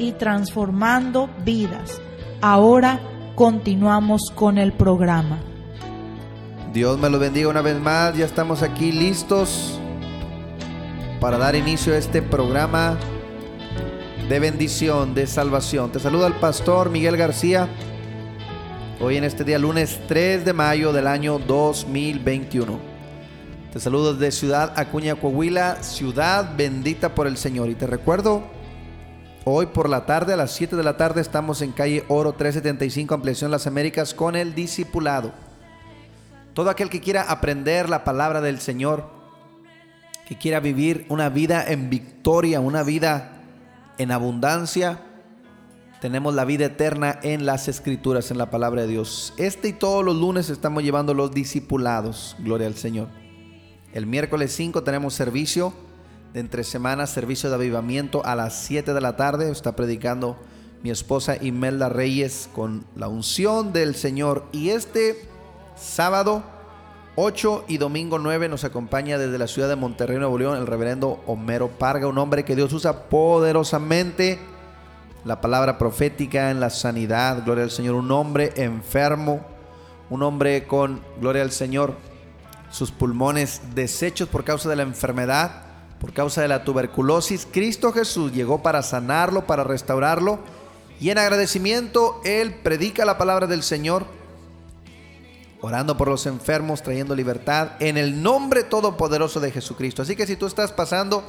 y transformando vidas. Ahora continuamos con el programa. Dios me lo bendiga una vez más, ya estamos aquí listos para dar inicio a este programa de bendición, de salvación. Te saluda el pastor Miguel García, hoy en este día lunes 3 de mayo del año 2021. Te saludo desde Ciudad Acuña, Coahuila, ciudad bendita por el Señor. Y te recuerdo, hoy por la tarde, a las 7 de la tarde, estamos en calle Oro 375, Ampliación Las Américas, con el discipulado. Todo aquel que quiera aprender la palabra del Señor, que quiera vivir una vida en victoria, una vida en abundancia, tenemos la vida eterna en las escrituras, en la palabra de Dios. Este y todos los lunes estamos llevando los discipulados, gloria al Señor. El miércoles 5 tenemos servicio de entre semanas, servicio de avivamiento a las 7 de la tarde. Está predicando mi esposa Imelda Reyes con la unción del Señor. Y este sábado 8 y domingo 9 nos acompaña desde la ciudad de Monterrey, Nuevo León, el reverendo Homero Parga, un hombre que Dios usa poderosamente. La palabra profética en la sanidad, gloria al Señor. Un hombre enfermo, un hombre con, gloria al Señor, sus pulmones deshechos por causa de la enfermedad, por causa de la tuberculosis. Cristo Jesús llegó para sanarlo, para restaurarlo. Y en agradecimiento, Él predica la palabra del Señor orando por los enfermos, trayendo libertad en el nombre todopoderoso de Jesucristo. Así que si tú estás pasando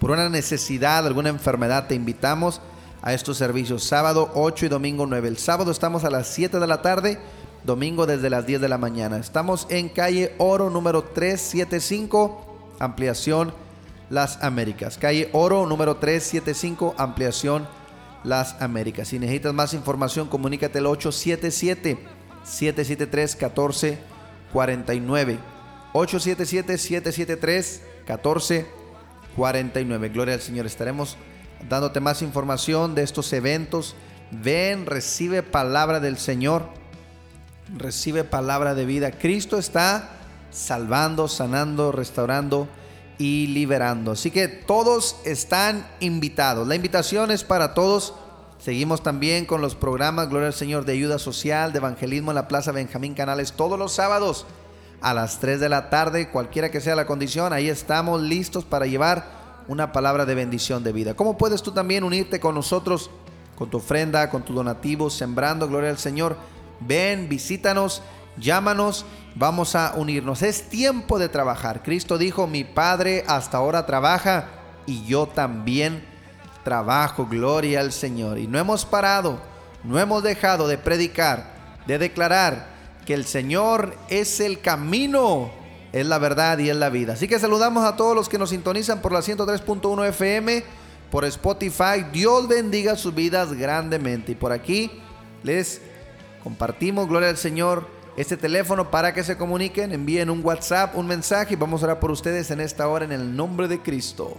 por una necesidad, alguna enfermedad, te invitamos a estos servicios sábado 8 y domingo 9. El sábado estamos a las 7 de la tarde, domingo desde las 10 de la mañana. Estamos en calle Oro número 375, ampliación Las Américas. Calle Oro número 375, ampliación Las Américas. Si necesitas más información, comunícate al 877 773 1449 877 773 1449 Gloria al Señor. Estaremos dándote más información de estos eventos. Ven, recibe palabra del Señor. Recibe palabra de vida. Cristo está salvando, sanando, restaurando y liberando. Así que todos están invitados. La invitación es para todos Seguimos también con los programas Gloria al Señor de ayuda social, de evangelismo en la Plaza Benjamín Canales todos los sábados a las 3 de la tarde, cualquiera que sea la condición, ahí estamos listos para llevar una palabra de bendición de vida. ¿Cómo puedes tú también unirte con nosotros, con tu ofrenda, con tu donativo, sembrando Gloria al Señor? Ven, visítanos, llámanos, vamos a unirnos. Es tiempo de trabajar. Cristo dijo, mi Padre hasta ahora trabaja y yo también trabajo, gloria al Señor. Y no hemos parado, no hemos dejado de predicar, de declarar que el Señor es el camino, es la verdad y es la vida. Así que saludamos a todos los que nos sintonizan por la 103.1 FM, por Spotify. Dios bendiga sus vidas grandemente. Y por aquí les compartimos, gloria al Señor, este teléfono para que se comuniquen, envíen un WhatsApp, un mensaje y vamos a orar por ustedes en esta hora en el nombre de Cristo.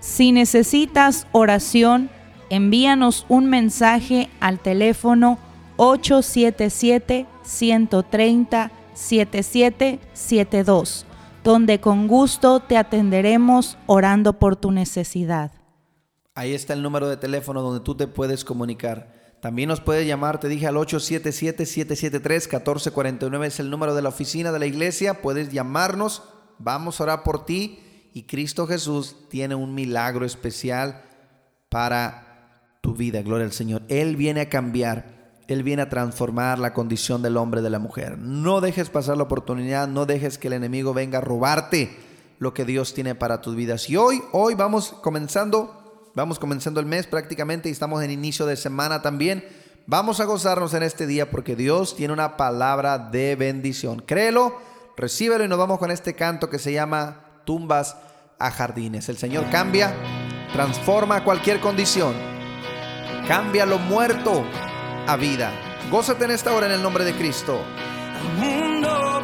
Si necesitas oración, envíanos un mensaje al teléfono 877-130-7772, donde con gusto te atenderemos orando por tu necesidad. Ahí está el número de teléfono donde tú te puedes comunicar. También nos puedes llamar, te dije al 877-773-1449, es el número de la oficina de la iglesia. Puedes llamarnos, vamos a orar por ti y Cristo Jesús tiene un milagro especial para tu vida, gloria al Señor. Él viene a cambiar Él viene a transformar la condición del hombre y de la mujer. No dejes pasar la oportunidad, no dejes que el enemigo venga a robarte lo que Dios tiene para tus vidas. Y hoy, hoy vamos comenzando, vamos comenzando el mes prácticamente y estamos en inicio de semana también. Vamos a gozarnos en este día porque Dios tiene una palabra de bendición. Créelo, recíbelo y nos vamos con este canto que se llama Tumbas a Jardines. El Señor cambia, transforma cualquier condición, cambia lo muerto a vida. Gózate en esta hora en el nombre de Cristo. Al mundo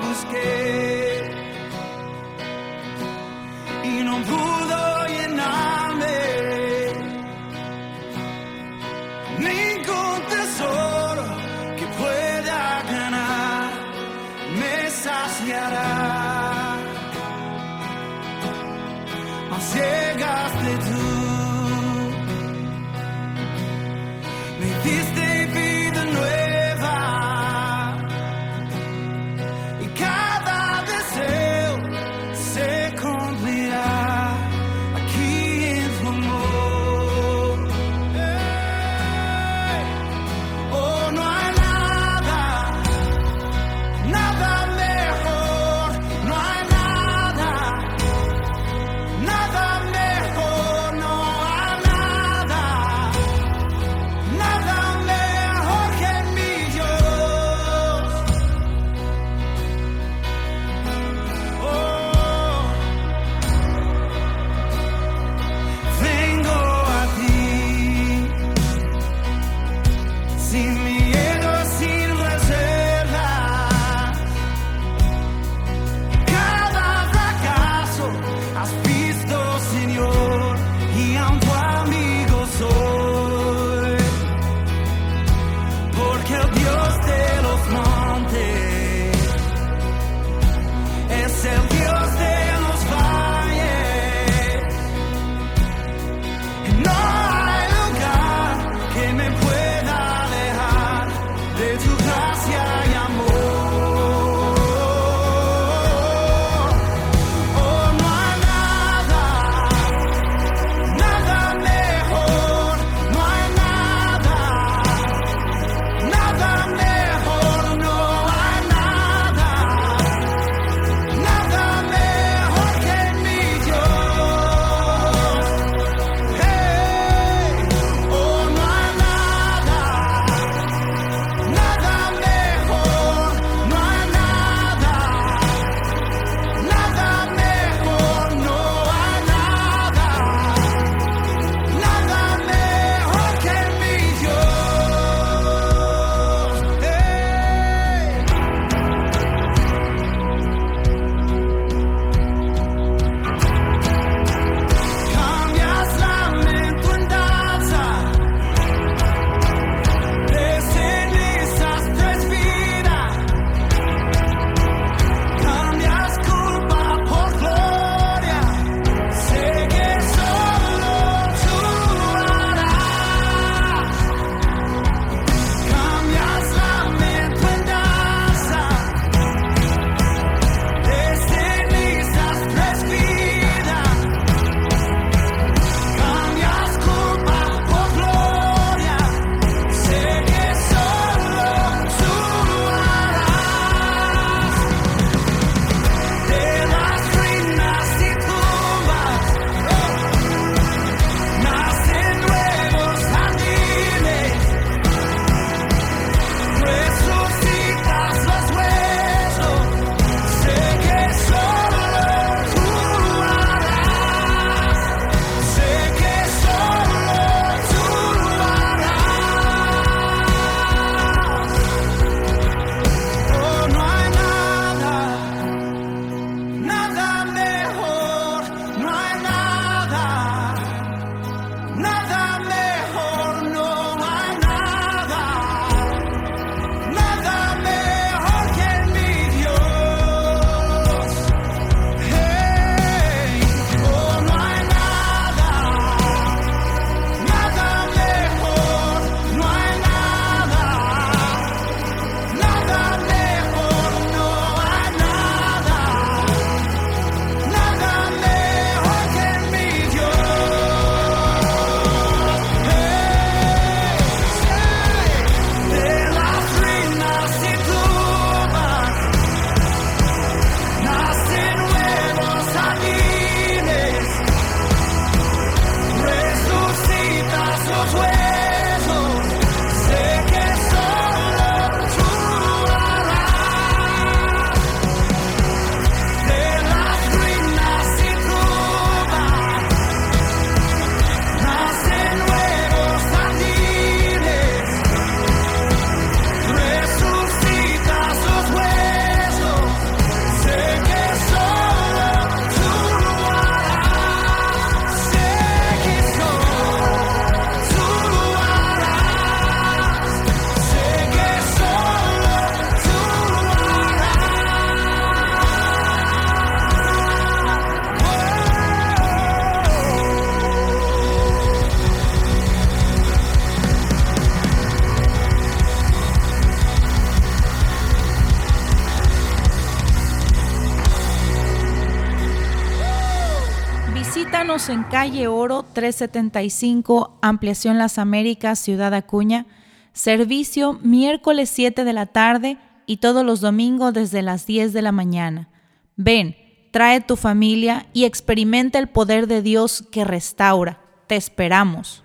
En calle Oro 375, Ampliación Las Américas, Ciudad Acuña. Servicio miércoles 7 de la tarde y todos los domingos desde las 10 de la mañana. Ven, trae tu familia y experimenta el poder de Dios que restaura. Te esperamos.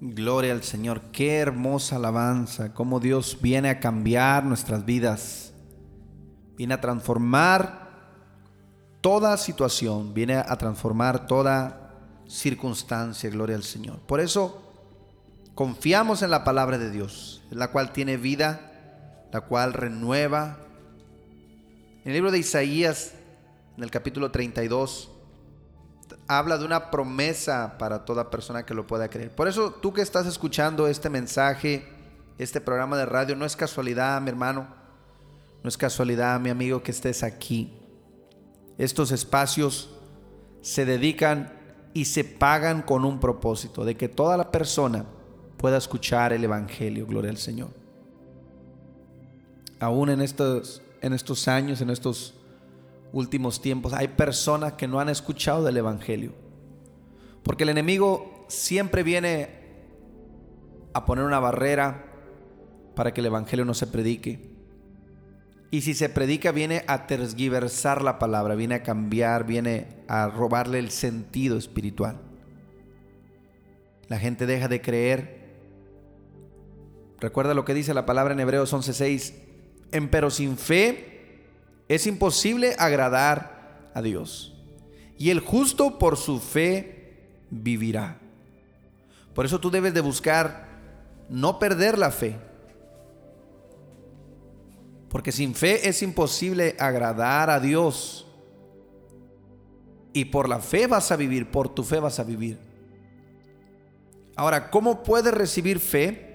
Gloria al Señor, qué hermosa alabanza, cómo Dios viene a cambiar nuestras vidas, viene a transformar toda situación, viene a transformar toda circunstancia, gloria al Señor. Por eso confiamos en la palabra de Dios, la cual tiene vida, la cual renueva. En el libro de Isaías, en el capítulo 32, habla de una promesa para toda persona que lo pueda creer. Por eso tú que estás escuchando este mensaje, este programa de radio, no es casualidad, mi hermano, no es casualidad, mi amigo, que estés aquí. Estos espacios se dedican y se pagan con un propósito, de que toda la persona pueda escuchar el Evangelio, gloria al Señor. Aún en estos, en estos años, en estos últimos tiempos, hay personas que no han escuchado del Evangelio. Porque el enemigo siempre viene a poner una barrera para que el Evangelio no se predique. Y si se predica viene a tergiversar la palabra, viene a cambiar, viene a robarle el sentido espiritual. La gente deja de creer. Recuerda lo que dice la palabra en Hebreos 11:6. En pero sin fe es imposible agradar a Dios. Y el justo por su fe vivirá. Por eso tú debes de buscar no perder la fe. Porque sin fe es imposible agradar a Dios. Y por la fe vas a vivir, por tu fe vas a vivir. Ahora, ¿cómo puedes recibir fe?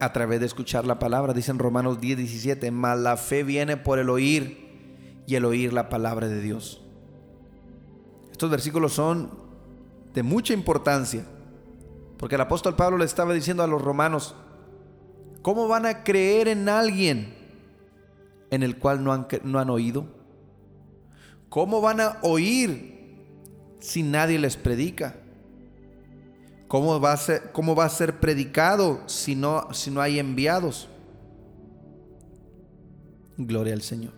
a través de escuchar la palabra. Dicen Romanos 10, 17, mas la fe viene por el oír y el oír la palabra de Dios. Estos versículos son de mucha importancia, porque el apóstol Pablo le estaba diciendo a los romanos, ¿cómo van a creer en alguien en el cual no han, no han oído? ¿Cómo van a oír si nadie les predica? ¿Cómo va a ser, cómo va a ser predicado si no, si no hay enviados? Gloria al Señor.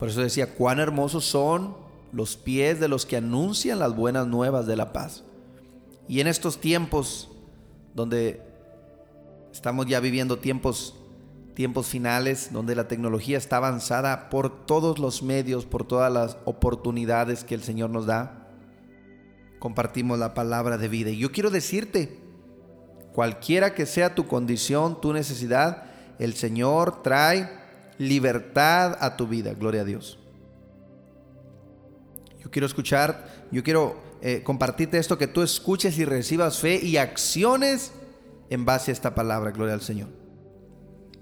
Por eso decía, cuán hermosos son los pies de los que anuncian las buenas nuevas de la paz. Y en estos tiempos donde estamos ya viviendo tiempos tiempos finales donde la tecnología está avanzada por todos los medios, por todas las oportunidades que el Señor nos da compartimos la palabra de vida. Y yo quiero decirte, cualquiera que sea tu condición, tu necesidad, el Señor trae libertad a tu vida. Gloria a Dios. Yo quiero escuchar, yo quiero eh, compartirte esto, que tú escuches y recibas fe y acciones en base a esta palabra. Gloria al Señor.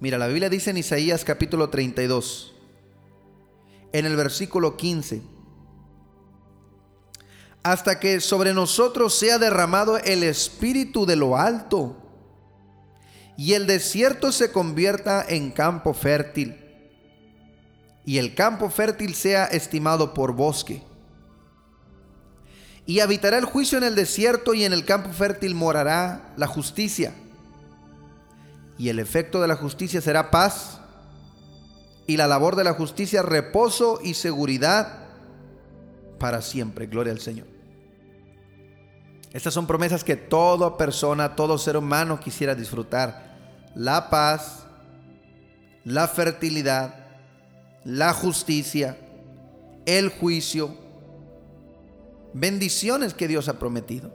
Mira, la Biblia dice en Isaías capítulo 32, en el versículo 15 hasta que sobre nosotros sea derramado el espíritu de lo alto y el desierto se convierta en campo fértil y el campo fértil sea estimado por bosque. Y habitará el juicio en el desierto y en el campo fértil morará la justicia. Y el efecto de la justicia será paz y la labor de la justicia reposo y seguridad para siempre. Gloria al Señor. Estas son promesas que toda persona, todo ser humano quisiera disfrutar. La paz, la fertilidad, la justicia, el juicio, bendiciones que Dios ha prometido.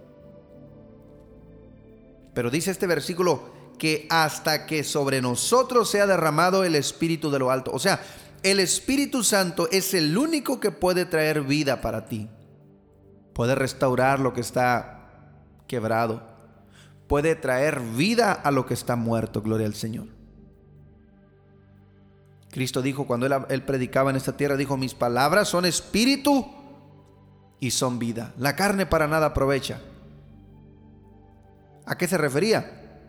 Pero dice este versículo que hasta que sobre nosotros sea derramado el Espíritu de lo alto. O sea, el Espíritu Santo es el único que puede traer vida para ti. Puede restaurar lo que está quebrado. Puede traer vida a lo que está muerto. Gloria al Señor. Cristo dijo cuando él, él, predicaba en esta tierra, dijo, mis palabras son espíritu y son vida. La carne para nada aprovecha. ¿A qué se refería?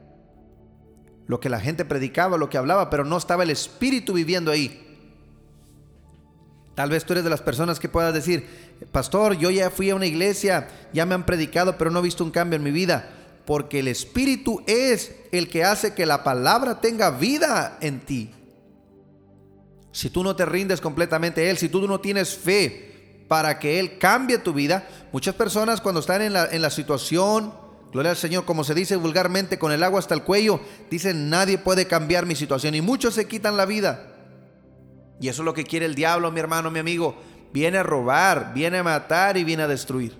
Lo que la gente predicaba, lo que hablaba, pero no estaba el espíritu viviendo ahí. Tal vez tú eres de las personas que puedas decir, pastor, yo ya fui a una iglesia, ya me han predicado, pero no he visto un cambio en mi vida. Porque el Espíritu es el que hace que la palabra tenga vida en ti. Si tú no te rindes completamente a Él, si tú no tienes fe para que Él cambie tu vida, muchas personas cuando están en la, situación, gloria al Señor, como se dice vulgarmente, con el agua hasta el cuello, dicen, nadie puede cambiar mi situación. Y muchos se quitan la vida. Y eso es lo que quiere el diablo, mi hermano, mi amigo. Viene a robar, viene a matar y viene a destruir.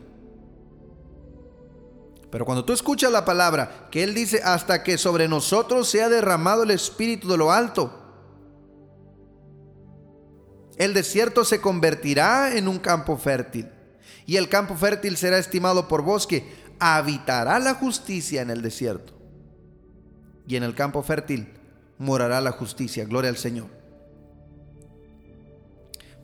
Pero cuando tú escuchas la palabra, que Él dice, hasta que sobre nosotros sea derramado el Espíritu de lo alto, el desierto se convertirá en un campo fértil. Y el campo fértil será estimado por bosque. Habitará la justicia en el desierto. Y en el campo fértil morará la justicia. Gloria al Señor.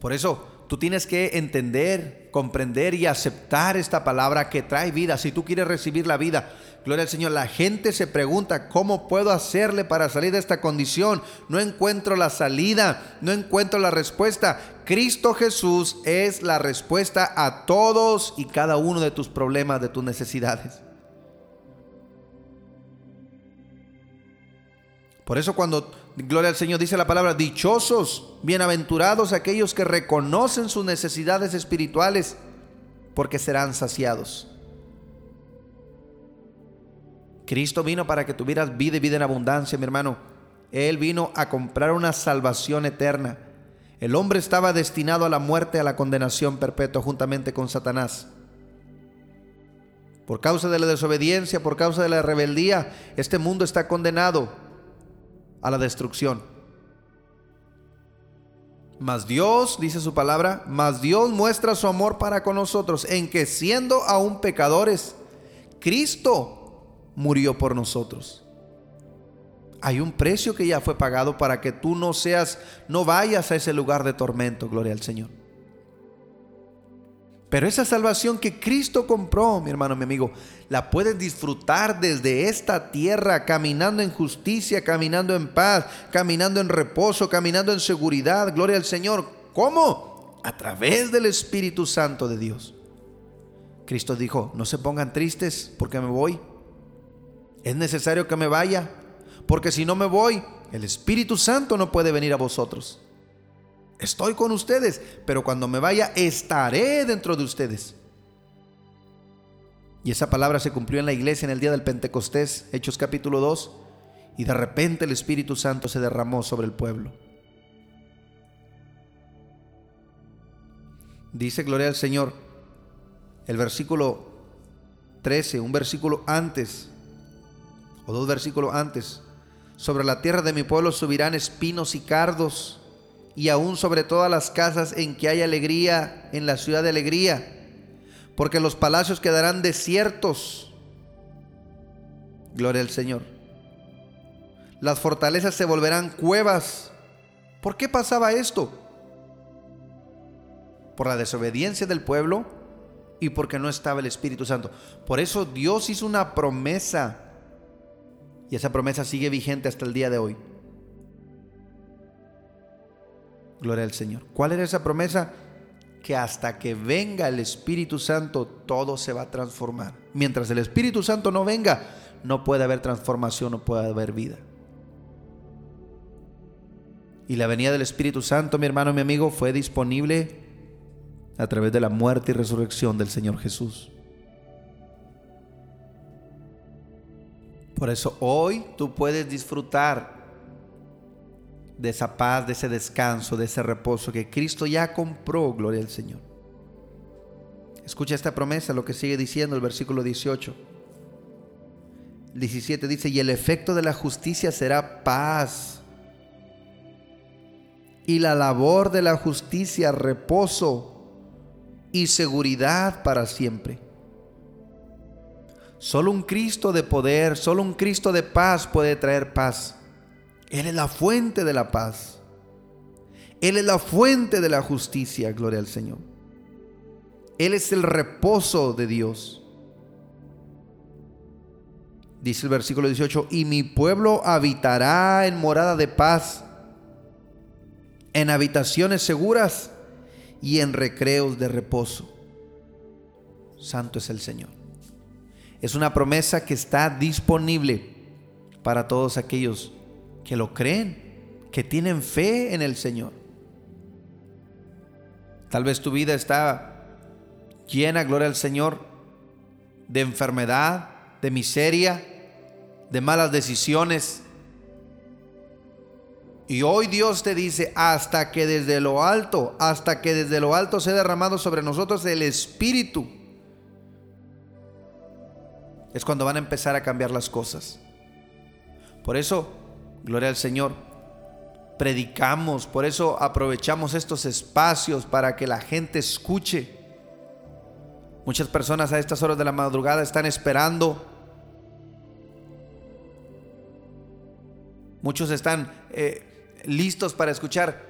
Por eso tú tienes que entender, comprender y aceptar esta palabra que trae vida. Si tú quieres recibir la vida, gloria al Señor, la gente se pregunta, ¿cómo puedo hacerle para salir de esta condición? No encuentro la salida, no encuentro la respuesta. Cristo Jesús es la respuesta a todos y cada uno de tus problemas, de tus necesidades. Por eso cuando, gloria al Señor, dice la palabra, dichosos, bienaventurados aquellos que reconocen sus necesidades espirituales, porque serán saciados. Cristo vino para que tuvieras vida y vida en abundancia, mi hermano. Él vino a comprar una salvación eterna. El hombre estaba destinado a la muerte, a la condenación perpetua juntamente con Satanás. Por causa de la desobediencia, por causa de la rebeldía, este mundo está condenado a la destrucción. Mas Dios, dice su palabra, mas Dios muestra su amor para con nosotros en que siendo aún pecadores, Cristo murió por nosotros. Hay un precio que ya fue pagado para que tú no seas, no vayas a ese lugar de tormento, gloria al Señor. Pero esa salvación que Cristo compró, mi hermano, mi amigo, la puedes disfrutar desde esta tierra, caminando en justicia, caminando en paz, caminando en reposo, caminando en seguridad. Gloria al Señor. ¿Cómo? A través del Espíritu Santo de Dios. Cristo dijo, no se pongan tristes porque me voy. Es necesario que me vaya, porque si no me voy, el Espíritu Santo no puede venir a vosotros. Estoy con ustedes, pero cuando me vaya estaré dentro de ustedes. Y esa palabra se cumplió en la iglesia en el día del Pentecostés, Hechos capítulo 2, y de repente el Espíritu Santo se derramó sobre el pueblo. Dice Gloria al Señor, el versículo 13, un versículo antes, dos versículos antes, sobre la tierra de mi pueblo subirán espinos y cardos y aún sobre todas las casas en que hay alegría, en la ciudad de alegría, porque los palacios quedarán desiertos. Gloria al Señor. Las fortalezas se volverán cuevas. ¿Por qué pasaba esto? Por la desobediencia del pueblo y porque no estaba el Espíritu Santo. Por eso Dios hizo una promesa y esa promesa sigue vigente hasta el día de hoy. Gloria al Señor. ¿Cuál era esa promesa? Que hasta que venga el Espíritu Santo todo se va a transformar. Mientras el Espíritu Santo no venga, no puede haber transformación, no puede haber vida. Y la venida del Espíritu Santo, mi hermano, mi amigo, fue disponible a través de la muerte y resurrección del Señor Jesús. Por eso hoy tú puedes disfrutar de esa paz, de ese descanso, de ese reposo que Cristo ya compró, gloria al Señor. Escucha esta promesa, lo que sigue diciendo el versículo 18. 17 dice, y el efecto de la justicia será paz. Y la labor de la justicia, reposo y seguridad para siempre. Solo un Cristo de poder, solo un Cristo de paz puede traer paz. Él es la fuente de la paz. Él es la fuente de la justicia, gloria al Señor. Él es el reposo de Dios. Dice el versículo 18, y mi pueblo habitará en morada de paz, en habitaciones seguras, y en recreos de reposo. Santo es el Señor. Es una promesa que está disponible para todos aquellos que lo creen, que tienen fe en el Señor. Tal vez tu vida está llena, gloria al Señor, de enfermedad, de miseria, de malas decisiones. Y hoy Dios te dice, hasta que desde lo alto, hasta que desde lo alto sea derramado sobre nosotros el Espíritu, es cuando van a empezar a cambiar las cosas. Por eso, gloria al Señor, predicamos, por eso aprovechamos estos espacios para que la gente escuche. Muchas personas a estas horas de la madrugada están esperando. Muchos están eh, listos para escuchar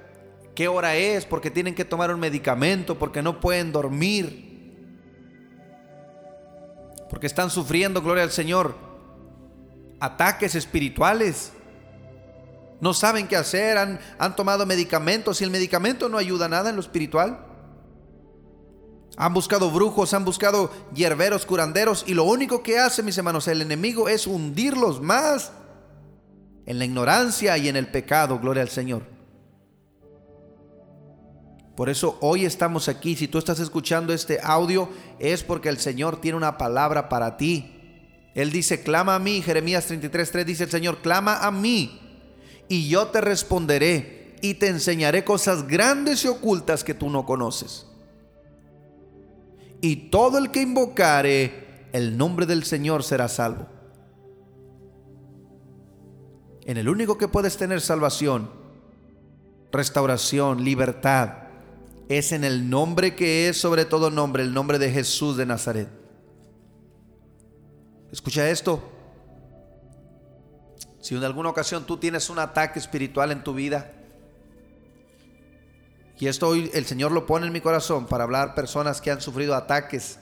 qué hora es, porque tienen que tomar un medicamento, porque no pueden dormir porque están sufriendo, gloria al Señor, ataques espirituales. No saben qué hacer, han, han tomado medicamentos y el medicamento no ayuda nada en lo espiritual. Han buscado brujos, han buscado hierberos, curanderos y lo único que hace, mis hermanos, el enemigo es hundirlos más en la ignorancia y en el pecado, gloria al Señor. Por eso hoy estamos aquí. Si tú estás escuchando este audio es porque el Señor tiene una palabra para ti. Él dice, clama a mí. Jeremías 33.3 dice el Señor, clama a mí y yo te responderé y te enseñaré cosas grandes y ocultas que tú no conoces. Y todo el que invocare el nombre del Señor será salvo. En el único que puedes tener salvación, restauración, libertad, es en el nombre que es sobre todo nombre, el nombre de Jesús de Nazaret. Escucha esto. Si en alguna ocasión tú tienes un ataque espiritual en tu vida, y esto hoy el Señor lo pone en mi corazón para hablar personas que han sufrido ataques,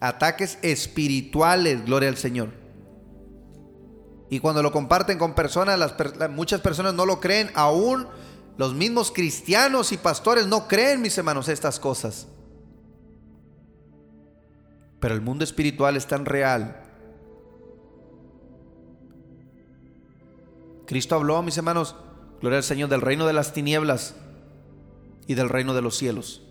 ataques espirituales, gloria al Señor. Y cuando lo comparten con personas, muchas personas no lo creen aún los mismos cristianos y pastores no creen, mis hermanos, estas cosas. Pero el mundo espiritual es tan real. Cristo habló, mis hermanos, gloria al Señor, del reino de las tinieblas y del reino de los cielos.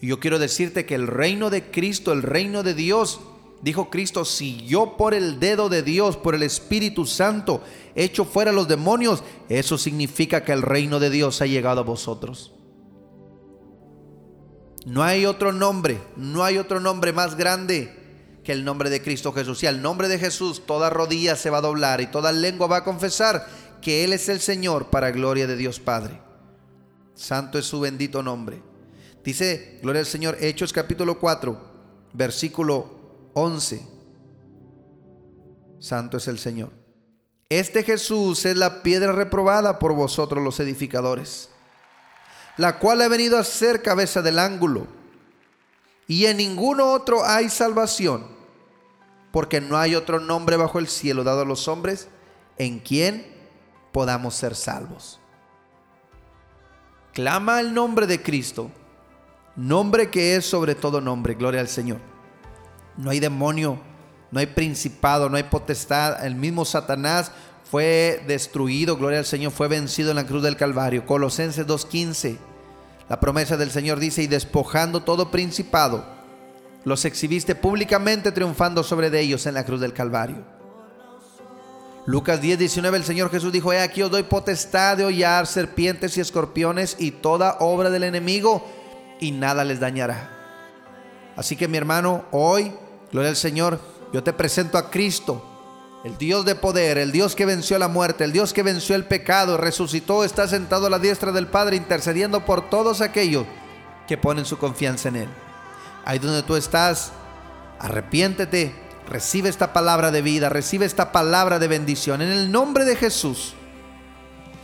Y yo quiero decirte que el reino de Cristo, el reino de Dios, Dijo Cristo, si yo por el dedo de Dios, por el Espíritu Santo, echo fuera los demonios, eso significa que el reino de Dios ha llegado a vosotros. No hay otro nombre, no hay otro nombre más grande que el nombre de Cristo Jesús. Y al nombre de Jesús toda rodilla se va a doblar y toda lengua va a confesar que Él es el Señor para gloria de Dios Padre. Santo es su bendito nombre. Dice, gloria al Señor, Hechos capítulo 4, versículo 11. Santo es el Señor. Este Jesús es la piedra reprobada por vosotros los edificadores, la cual ha venido a ser cabeza del ángulo. Y en ninguno otro hay salvación, porque no hay otro nombre bajo el cielo dado a los hombres en quien podamos ser salvos. Clama el nombre de Cristo, nombre que es sobre todo nombre, gloria al Señor. No hay demonio, no hay principado, no hay potestad. El mismo Satanás fue destruido, gloria al Señor, fue vencido en la cruz del Calvario. Colosenses 2.15. La promesa del Señor dice, y despojando todo principado, los exhibiste públicamente triunfando sobre de ellos en la cruz del Calvario. Lucas 10, 19, el Señor Jesús dijo, he aquí os doy potestad de hollar serpientes y escorpiones y toda obra del enemigo, y nada les dañará. Así que mi hermano, hoy Gloria al Señor. Yo te presento a Cristo, el Dios de poder, el Dios que venció la muerte, el Dios que venció el pecado, resucitó, está sentado a la diestra del Padre intercediendo por todos aquellos que ponen su confianza en Él. Ahí donde tú estás, arrepiéntete, recibe esta palabra de vida, recibe esta palabra de bendición en el nombre de Jesús.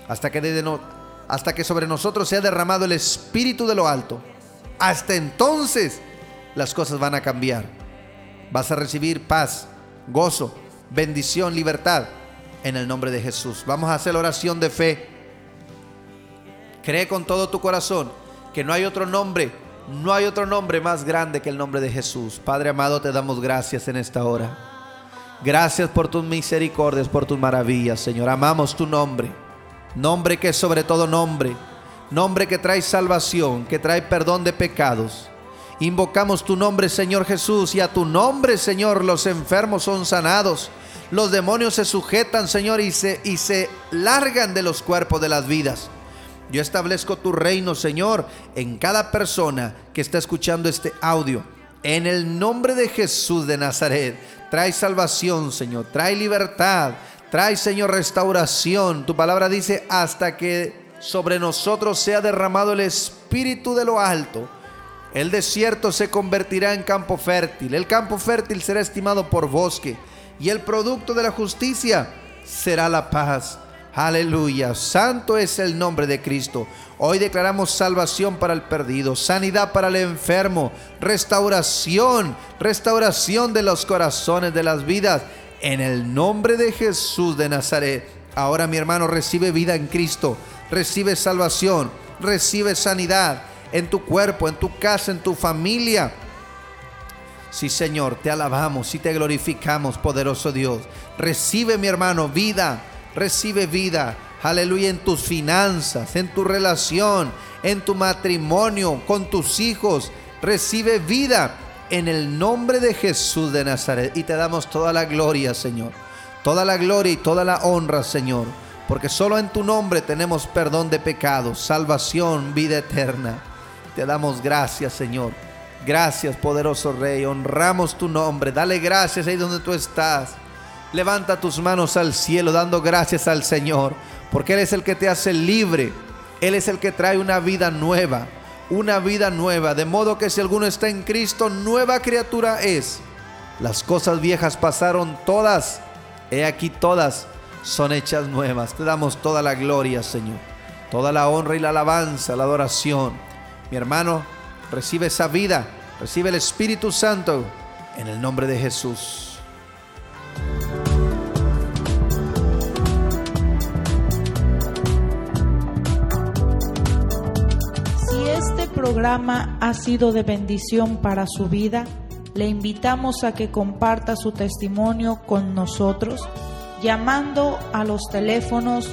Hasta que, hasta que sobre nosotros sea derramado el Espíritu de lo alto. Hasta entonces las cosas van a cambiar vas a recibir paz, gozo, bendición, libertad en el nombre de Jesús. Vamos a hacer la oración de fe. Cree con todo tu corazón que no hay otro nombre, no hay otro nombre más grande que el nombre de Jesús. Padre amado, te damos gracias en esta hora. Gracias por tus misericordias, por tus maravillas, Señor. Amamos tu nombre. Nombre que es sobre todo nombre. Nombre que trae salvación, que trae perdón de pecados. Invocamos tu nombre, Señor Jesús, y a tu nombre, Señor, los enfermos son sanados. Los demonios se sujetan, Señor, y se, y se largan de los cuerpos de las vidas. Yo establezco tu reino, Señor, en cada persona que está escuchando este audio. En el nombre de Jesús de Nazaret, trae salvación, Señor, trae libertad, trae, Señor, restauración. Tu palabra dice, hasta que sobre nosotros sea derramado el Espíritu de lo alto. El desierto se convertirá en campo fértil, el campo fértil será estimado por bosque, y el producto de la justicia será la paz. Aleluya, santo es el nombre de Cristo. Hoy declaramos salvación para el perdido, sanidad para el enfermo, restauración, restauración de los corazones, de las vidas, en el nombre de Jesús de Nazaret. Ahora mi hermano recibe vida en Cristo, recibe salvación, recibe sanidad en tu cuerpo, en tu casa, en tu familia. Sí, Señor, te alabamos y te glorificamos, poderoso Dios. Recibe, mi hermano, vida, recibe vida. Aleluya, en tus finanzas, en tu relación, en tu matrimonio, con tus hijos. Recibe vida en el nombre de Jesús de Nazaret. Y te damos toda la gloria, Señor. Toda la gloria y toda la honra, Señor. Porque solo en tu nombre tenemos perdón de pecados, salvación, vida eterna. Te damos gracias, Señor. Gracias, poderoso Rey. Honramos tu nombre. Dale gracias ahí donde tú estás. Levanta tus manos al cielo dando gracias al Señor. Porque Él es el que te hace libre. Él es el que trae una vida nueva. Una vida nueva. De modo que si alguno está en Cristo, nueva criatura es. Las cosas viejas pasaron todas. He aquí todas son hechas nuevas. Te damos toda la gloria, Señor. Toda la honra y la alabanza, la adoración. Mi hermano, recibe esa vida, recibe el Espíritu Santo en el nombre de Jesús. Si este programa ha sido de bendición para su vida, le invitamos a que comparta su testimonio con nosotros llamando a los teléfonos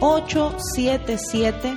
877